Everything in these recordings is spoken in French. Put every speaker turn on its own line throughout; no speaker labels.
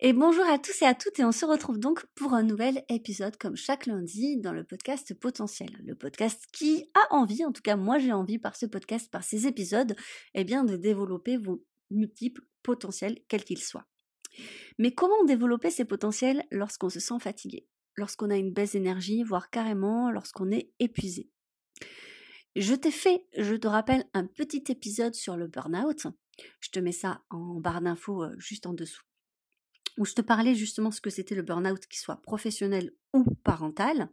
Et bonjour à tous et à toutes et on se retrouve donc pour un nouvel épisode comme chaque lundi dans le podcast potentiel. Le podcast qui a envie, en tout cas moi j'ai envie par ce podcast, par ces épisodes, eh bien de développer vos multiples potentiels quels qu'ils soient. Mais comment développer ces potentiels lorsqu'on se sent fatigué, lorsqu'on a une baisse d'énergie, voire carrément lorsqu'on est épuisé? Je t'ai fait, je te rappelle, un petit épisode sur le burn-out. Je te mets ça en barre d'infos euh, juste en dessous où je te parlais justement ce que c'était le burn-out, qu'il soit professionnel ou parental,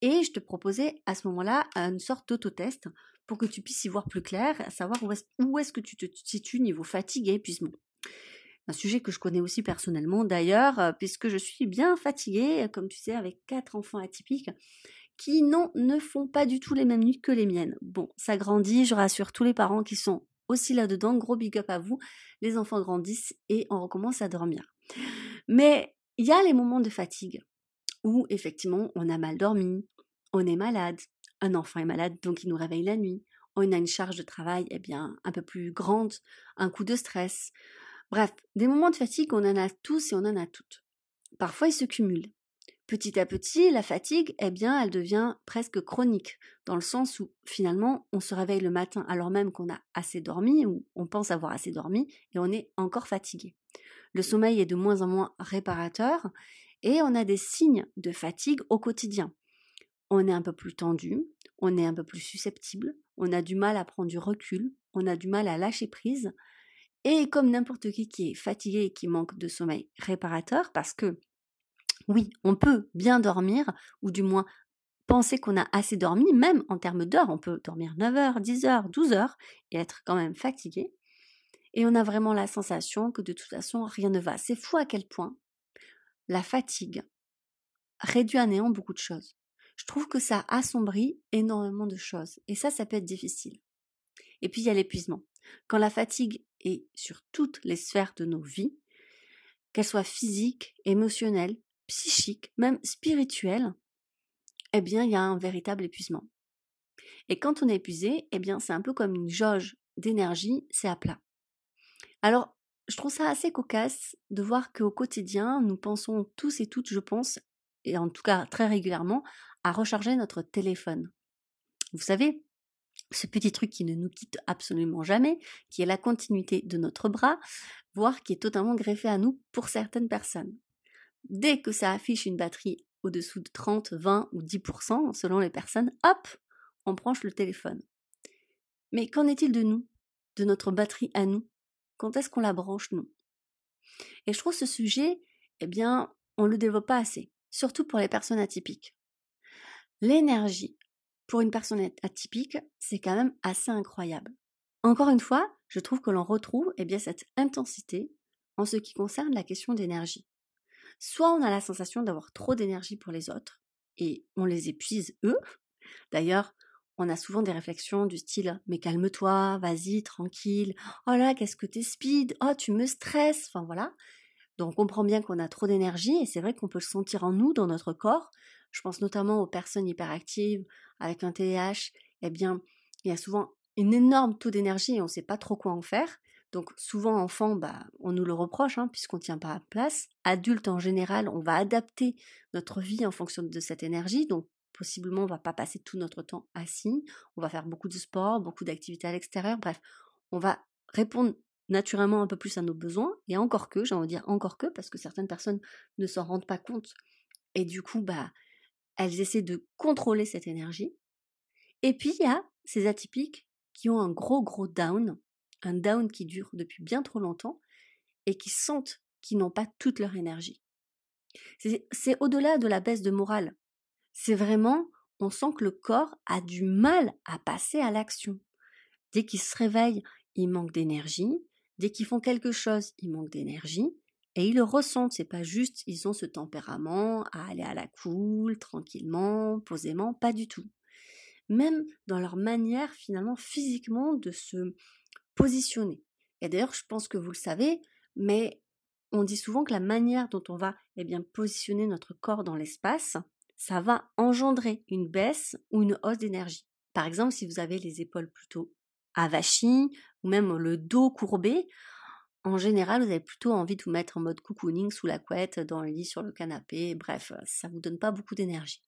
et je te proposais à ce moment-là une sorte d'autotest pour que tu puisses y voir plus clair, à savoir où est-ce, que tu te situes niveau fatigue et épuisement. Un sujet que je connais aussi personnellement d'ailleurs, euh, puisque je suis bien fatiguée, comme tu sais, avec quatre enfants atypiques qui non, ne font pas du tout les mêmes nuits que les miennes. Bon, ça grandit, je rassure tous les parents qui sont aussi là-dedans, gros big up à vous, les enfants grandissent et on recommence à dormir. Mais il y a les moments de fatigue où effectivement on a mal dormi, on est malade, un enfant est malade donc il nous réveille la nuit, on a une charge de travail eh bien un peu plus grande, un coup de stress. Bref, des moments de fatigue on en a tous et on en a toutes. Parfois ils se cumulent. Petit à petit, la fatigue, eh bien, elle devient presque chronique, dans le sens où finalement, on se réveille le matin alors même qu'on a assez dormi, ou on pense avoir assez dormi, et on est encore fatigué. Le sommeil est de moins en moins réparateur, et on a des signes de fatigue au quotidien. On est un peu plus tendu, on est un peu plus susceptible, on a du mal à prendre du recul, on a du mal à lâcher prise, et comme n'importe qui qui est fatigué et qui manque de sommeil réparateur, parce que oui, on peut bien dormir, ou du moins penser qu'on a assez dormi, même en termes d'heures. On peut dormir 9 heures, 10 heures, 12 heures et être quand même fatigué. Et on a vraiment la sensation que de toute façon, rien ne va. C'est fou à quel point la fatigue réduit à néant beaucoup de choses. Je trouve que ça assombrit énormément de choses. Et ça, ça peut être difficile. Et puis, il y a l'épuisement. Quand la fatigue est sur toutes les sphères de nos vies, qu'elle soit physique, émotionnelle, psychique, même spirituel, eh bien, il y a un véritable épuisement. Et quand on est épuisé, eh bien, c'est un peu comme une jauge d'énergie, c'est à plat. Alors, je trouve ça assez cocasse de voir qu'au quotidien, nous pensons tous et toutes, je pense, et en tout cas très régulièrement, à recharger notre téléphone. Vous savez, ce petit truc qui ne nous quitte absolument jamais, qui est la continuité de notre bras, voire qui est totalement greffé à nous pour certaines personnes. Dès que ça affiche une batterie au-dessous de 30, 20 ou 10% selon les personnes, hop, on branche le téléphone. Mais qu'en est-il de nous? De notre batterie à nous? Quand est-ce qu'on la branche nous? Et je trouve ce sujet, eh bien, on ne le développe pas assez, surtout pour les personnes atypiques. L'énergie pour une personne atypique, c'est quand même assez incroyable. Encore une fois, je trouve que l'on retrouve eh bien, cette intensité en ce qui concerne la question d'énergie. Soit on a la sensation d'avoir trop d'énergie pour les autres et on les épuise eux. D'ailleurs, on a souvent des réflexions du style mais calme-toi, vas-y, tranquille. Oh là, qu'est-ce que t'es speed Oh, tu me stresses. Enfin voilà. Donc on comprend bien qu'on a trop d'énergie et c'est vrai qu'on peut le sentir en nous, dans notre corps. Je pense notamment aux personnes hyperactives avec un TDAH. Eh bien, il y a souvent un énorme taux d'énergie et on ne sait pas trop quoi en faire. Donc souvent enfant, bah, on nous le reproche hein, puisqu'on ne tient pas à place. Adulte en général, on va adapter notre vie en fonction de cette énergie. Donc possiblement on va pas passer tout notre temps assis. On va faire beaucoup de sport, beaucoup d'activités à l'extérieur. Bref, on va répondre naturellement un peu plus à nos besoins. Et encore que, j'ai envie de dire encore que, parce que certaines personnes ne s'en rendent pas compte. Et du coup, bah, elles essaient de contrôler cette énergie. Et puis il y a ces atypiques qui ont un gros gros down un down qui dure depuis bien trop longtemps et qui sentent qu'ils n'ont pas toute leur énergie. C'est au-delà de la baisse de morale. C'est vraiment, on sent que le corps a du mal à passer à l'action. Dès qu'ils se réveillent, ils manquent d'énergie. Dès qu'ils font quelque chose, ils manquent d'énergie. Et ils le ressentent, c'est pas juste ils ont ce tempérament à aller à la cool, tranquillement, posément, pas du tout. Même dans leur manière finalement physiquement de se positionner. Et d'ailleurs, je pense que vous le savez, mais on dit souvent que la manière dont on va eh bien, positionner notre corps dans l'espace, ça va engendrer une baisse ou une hausse d'énergie. Par exemple, si vous avez les épaules plutôt avachis ou même le dos courbé, en général, vous avez plutôt envie de vous mettre en mode cocooning sous la couette, dans le lit, sur le canapé, bref, ça vous donne pas beaucoup d'énergie.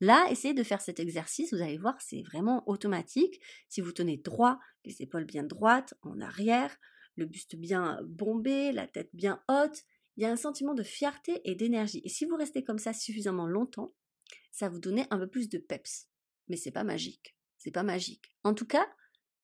Là, essayez de faire cet exercice, vous allez voir, c'est vraiment automatique. Si vous tenez droit, les épaules bien droites, en arrière, le buste bien bombé, la tête bien haute, il y a un sentiment de fierté et d'énergie. Et si vous restez comme ça suffisamment longtemps, ça vous donner un peu plus de peps. Mais c'est pas magique. C'est pas magique. En tout cas,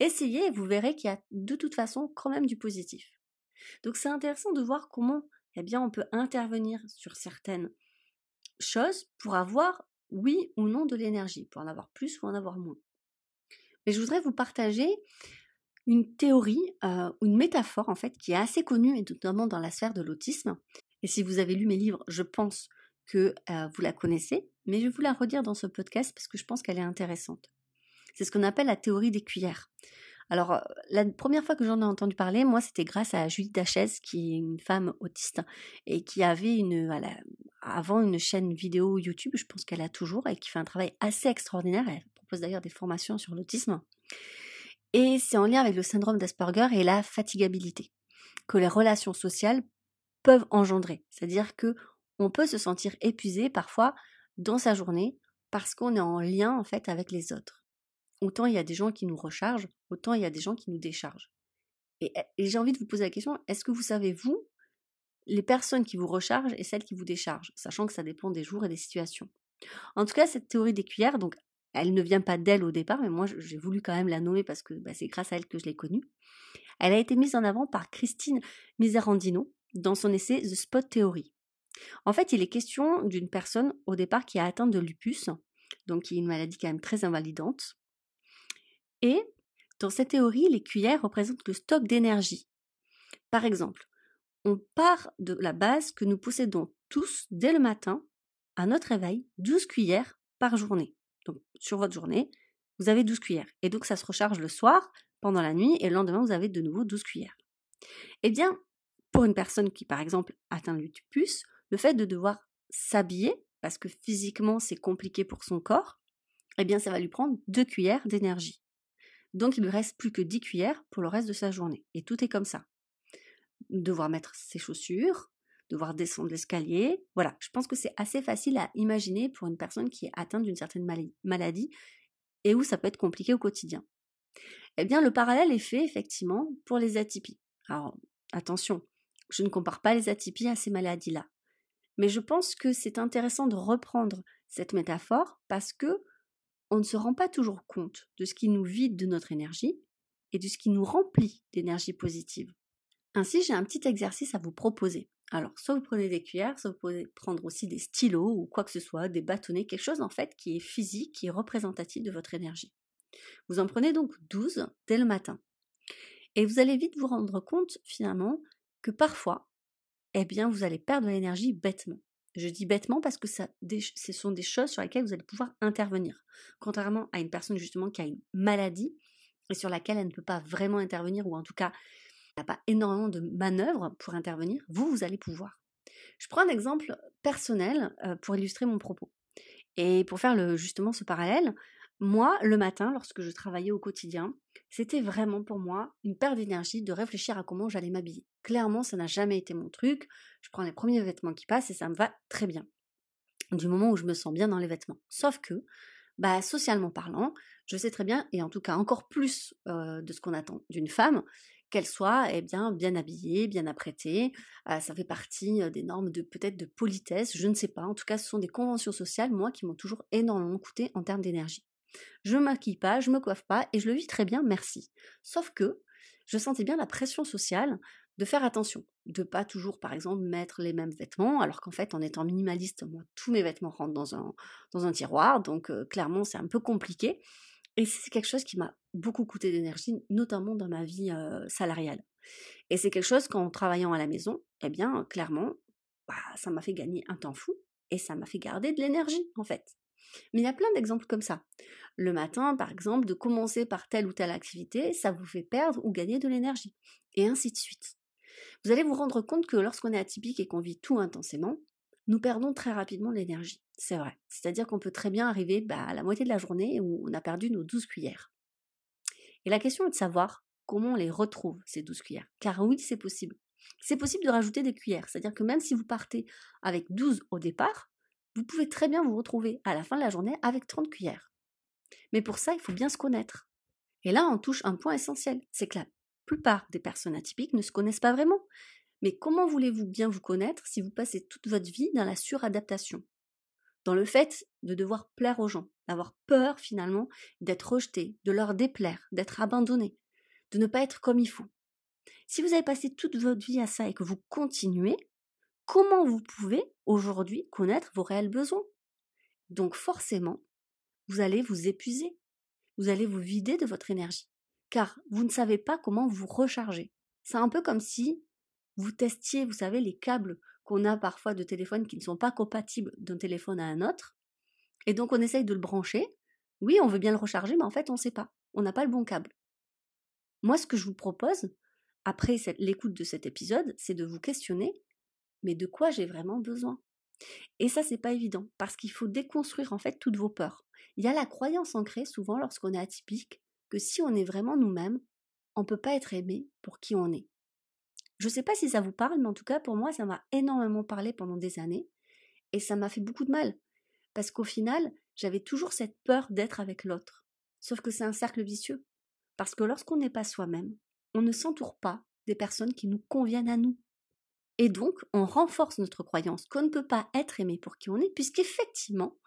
essayez et vous verrez qu'il y a de toute façon quand même du positif. Donc c'est intéressant de voir comment eh bien, on peut intervenir sur certaines choses pour avoir oui ou non de l'énergie, pour en avoir plus ou en avoir moins. Mais je voudrais vous partager une théorie euh, ou une métaphore en fait qui est assez connue et notamment dans la sphère de l'autisme. Et si vous avez lu mes livres, je pense que vous la connaissez, mais je vais vous la redire dans ce podcast parce que je pense qu'elle est intéressante. C'est ce qu'on appelle la théorie des cuillères. Alors, la première fois que j'en ai entendu parler, moi, c'était grâce à Julie Dachez, qui est une femme autiste et qui avait une, avant une chaîne vidéo YouTube, je pense qu'elle a toujours, et qui fait un travail assez extraordinaire. Elle propose d'ailleurs des formations sur l'autisme. Et c'est en lien avec le syndrome d'Asperger et la fatigabilité que les relations sociales peuvent engendrer. C'est-à-dire que on peut se sentir épuisé parfois dans sa journée parce qu'on est en lien en fait avec les autres. Autant il y a des gens qui nous rechargent, autant il y a des gens qui nous déchargent. Et, et j'ai envie de vous poser la question, est-ce que vous savez, vous, les personnes qui vous rechargent et celles qui vous déchargent, sachant que ça dépend des jours et des situations? En tout cas, cette théorie des cuillères, donc elle ne vient pas d'elle au départ, mais moi j'ai voulu quand même la nommer parce que bah, c'est grâce à elle que je l'ai connue. Elle a été mise en avant par Christine Miserandino dans son essai The Spot Theory. En fait, il est question d'une personne au départ qui a atteint de lupus, donc qui est une maladie quand même très invalidante. Et dans cette théorie, les cuillères représentent le stock d'énergie. Par exemple, on part de la base que nous possédons tous dès le matin, à notre réveil, 12 cuillères par journée. Donc, sur votre journée, vous avez 12 cuillères. Et donc, ça se recharge le soir, pendant la nuit, et le lendemain, vous avez de nouveau 12 cuillères. Eh bien, pour une personne qui, par exemple, atteint le lupus, le fait de devoir s'habiller, parce que physiquement, c'est compliqué pour son corps, eh bien, ça va lui prendre 2 cuillères d'énergie. Donc, il ne reste plus que 10 cuillères pour le reste de sa journée. Et tout est comme ça. Devoir mettre ses chaussures, devoir descendre l'escalier. Voilà, je pense que c'est assez facile à imaginer pour une personne qui est atteinte d'une certaine maladie et où ça peut être compliqué au quotidien. Eh bien, le parallèle est fait effectivement pour les atypies. Alors, attention, je ne compare pas les atypies à ces maladies-là. Mais je pense que c'est intéressant de reprendre cette métaphore parce que on ne se rend pas toujours compte de ce qui nous vide de notre énergie et de ce qui nous remplit d'énergie positive. Ainsi, j'ai un petit exercice à vous proposer. Alors, soit vous prenez des cuillères, soit vous pouvez prendre aussi des stylos ou quoi que ce soit, des bâtonnets, quelque chose en fait qui est physique, qui est représentatif de votre énergie. Vous en prenez donc 12 dès le matin. Et vous allez vite vous rendre compte finalement que parfois, eh bien, vous allez perdre l'énergie bêtement. Je dis bêtement parce que ce sont des choses sur lesquelles vous allez pouvoir intervenir. Contrairement à une personne justement qui a une maladie et sur laquelle elle ne peut pas vraiment intervenir ou en tout cas n'a pas énormément de manœuvres pour intervenir, vous, vous allez pouvoir. Je prends un exemple personnel pour illustrer mon propos. Et pour faire justement ce parallèle, moi, le matin, lorsque je travaillais au quotidien, c'était vraiment pour moi une perte d'énergie de réfléchir à comment j'allais m'habiller. Clairement, ça n'a jamais été mon truc. Je prends les premiers vêtements qui passent et ça me va très bien. Du moment où je me sens bien dans les vêtements. Sauf que, bah, socialement parlant, je sais très bien, et en tout cas encore plus de ce qu'on attend d'une femme, qu'elle soit eh bien, bien habillée, bien apprêtée. Euh, ça fait partie des normes de peut-être de politesse, je ne sais pas. En tout cas, ce sont des conventions sociales, moi, qui m'ont toujours énormément coûté en termes d'énergie. Je ne maquille pas, je me coiffe pas et je le vis très bien, merci. Sauf que je sentais bien la pression sociale de faire attention, de pas toujours, par exemple, mettre les mêmes vêtements, alors qu'en fait, en étant minimaliste, moi, tous mes vêtements rentrent dans un, dans un tiroir, donc clairement, c'est un peu compliqué. Et c'est quelque chose qui m'a beaucoup coûté d'énergie, notamment dans ma vie salariale. Et c'est quelque chose qu'en travaillant à la maison, eh bien, clairement, bah, ça m'a fait gagner un temps fou et ça m'a fait garder de l'énergie, en fait. Mais il y a plein d'exemples comme ça. Le matin, par exemple, de commencer par telle ou telle activité, ça vous fait perdre ou gagner de l'énergie. Et ainsi de suite. Vous allez vous rendre compte que lorsqu'on est atypique et qu'on vit tout intensément, nous perdons très rapidement l'énergie. C'est vrai. C'est-à-dire qu'on peut très bien arriver bah, à la moitié de la journée où on a perdu nos 12 cuillères. Et la question est de savoir comment on les retrouve, ces 12 cuillères. Car oui, c'est possible. C'est possible de rajouter des cuillères. C'est-à-dire que même si vous partez avec 12 au départ, vous pouvez très bien vous retrouver à la fin de la journée avec 30 cuillères. Mais pour ça, il faut bien se connaître. Et là, on touche un point essentiel. C'est que la plupart des personnes atypiques ne se connaissent pas vraiment. Mais comment voulez-vous bien vous connaître si vous passez toute votre vie dans la suradaptation? Dans le fait de devoir plaire aux gens, d'avoir peur finalement d'être rejeté, de leur déplaire, d'être abandonné, de ne pas être comme il faut. Si vous avez passé toute votre vie à ça et que vous continuez, comment vous pouvez aujourd'hui connaître vos réels besoins Donc forcément, vous allez vous épuiser, vous allez vous vider de votre énergie, car vous ne savez pas comment vous recharger. C'est un peu comme si vous testiez, vous savez, les câbles qu'on a parfois de téléphone qui ne sont pas compatibles d'un téléphone à un autre, et donc on essaye de le brancher. Oui, on veut bien le recharger, mais en fait on ne sait pas, on n'a pas le bon câble. Moi, ce que je vous propose, après l'écoute de cet épisode, c'est de vous questionner, mais de quoi j'ai vraiment besoin? Et ça, c'est pas évident, parce qu'il faut déconstruire en fait toutes vos peurs. Il y a la croyance ancrée, souvent lorsqu'on est atypique, que si on est vraiment nous-mêmes, on ne peut pas être aimé pour qui on est. Je ne sais pas si ça vous parle, mais en tout cas, pour moi, ça m'a énormément parlé pendant des années, et ça m'a fait beaucoup de mal, parce qu'au final, j'avais toujours cette peur d'être avec l'autre. Sauf que c'est un cercle vicieux. Parce que lorsqu'on n'est pas soi-même, on ne s'entoure pas des personnes qui nous conviennent à nous. Et donc, on renforce notre croyance qu'on ne peut pas être aimé pour qui on est, puisqu'effectivement,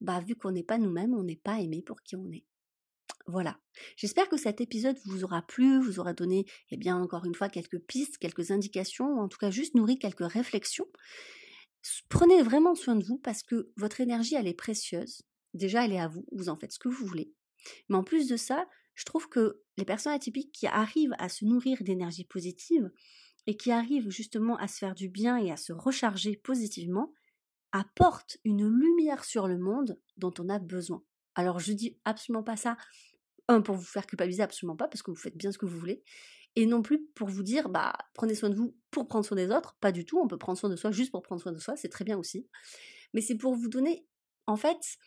bah, vu qu'on n'est pas nous-mêmes, on n'est pas aimé pour qui on est. Voilà. J'espère que cet épisode vous aura plu, vous aura donné, eh bien, encore une fois, quelques pistes, quelques indications, en tout cas juste nourri quelques réflexions. Prenez vraiment soin de vous parce que votre énergie, elle est précieuse. Déjà, elle est à vous, vous en faites ce que vous voulez. Mais en plus de ça, je trouve que les personnes atypiques qui arrivent à se nourrir d'énergie positive et qui arrivent justement à se faire du bien et à se recharger positivement, apportent une lumière sur le monde dont on a besoin. Alors je dis absolument pas ça, un, pour vous faire culpabiliser, absolument pas, parce que vous faites bien ce que vous voulez, et non plus pour vous dire, bah, prenez soin de vous pour prendre soin des autres, pas du tout, on peut prendre soin de soi juste pour prendre soin de soi, c'est très bien aussi, mais c'est pour vous donner, en fait,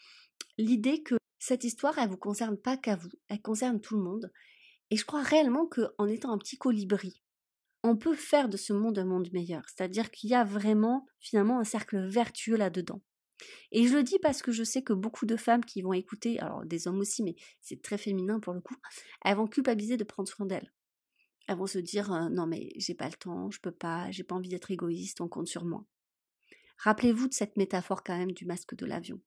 l'idée que cette histoire, elle vous concerne pas qu'à vous, elle concerne tout le monde. Et je crois réellement qu'en étant un petit colibri, on peut faire de ce monde un monde meilleur. C'est-à-dire qu'il y a vraiment finalement un cercle vertueux là-dedans. Et je le dis parce que je sais que beaucoup de femmes qui vont écouter, alors des hommes aussi, mais c'est très féminin pour le coup, elles vont culpabiliser de prendre soin d'elles. Elles vont se dire euh, non mais j'ai pas le temps, je peux pas, j'ai pas envie d'être égoïste, on compte sur moi. Rappelez-vous de cette métaphore quand même du masque de l'avion.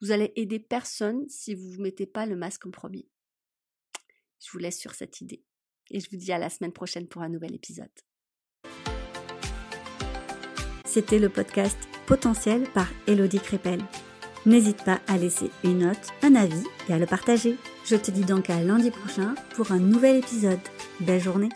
Vous allez aider personne si vous ne mettez pas le masque en premier. Je vous laisse sur cette idée. Et je vous dis à la semaine prochaine pour un nouvel épisode.
C'était le podcast Potentiel par Elodie Crépel. N'hésite pas à laisser une note, un avis et à le partager. Je te dis donc à lundi prochain pour un nouvel épisode. Belle journée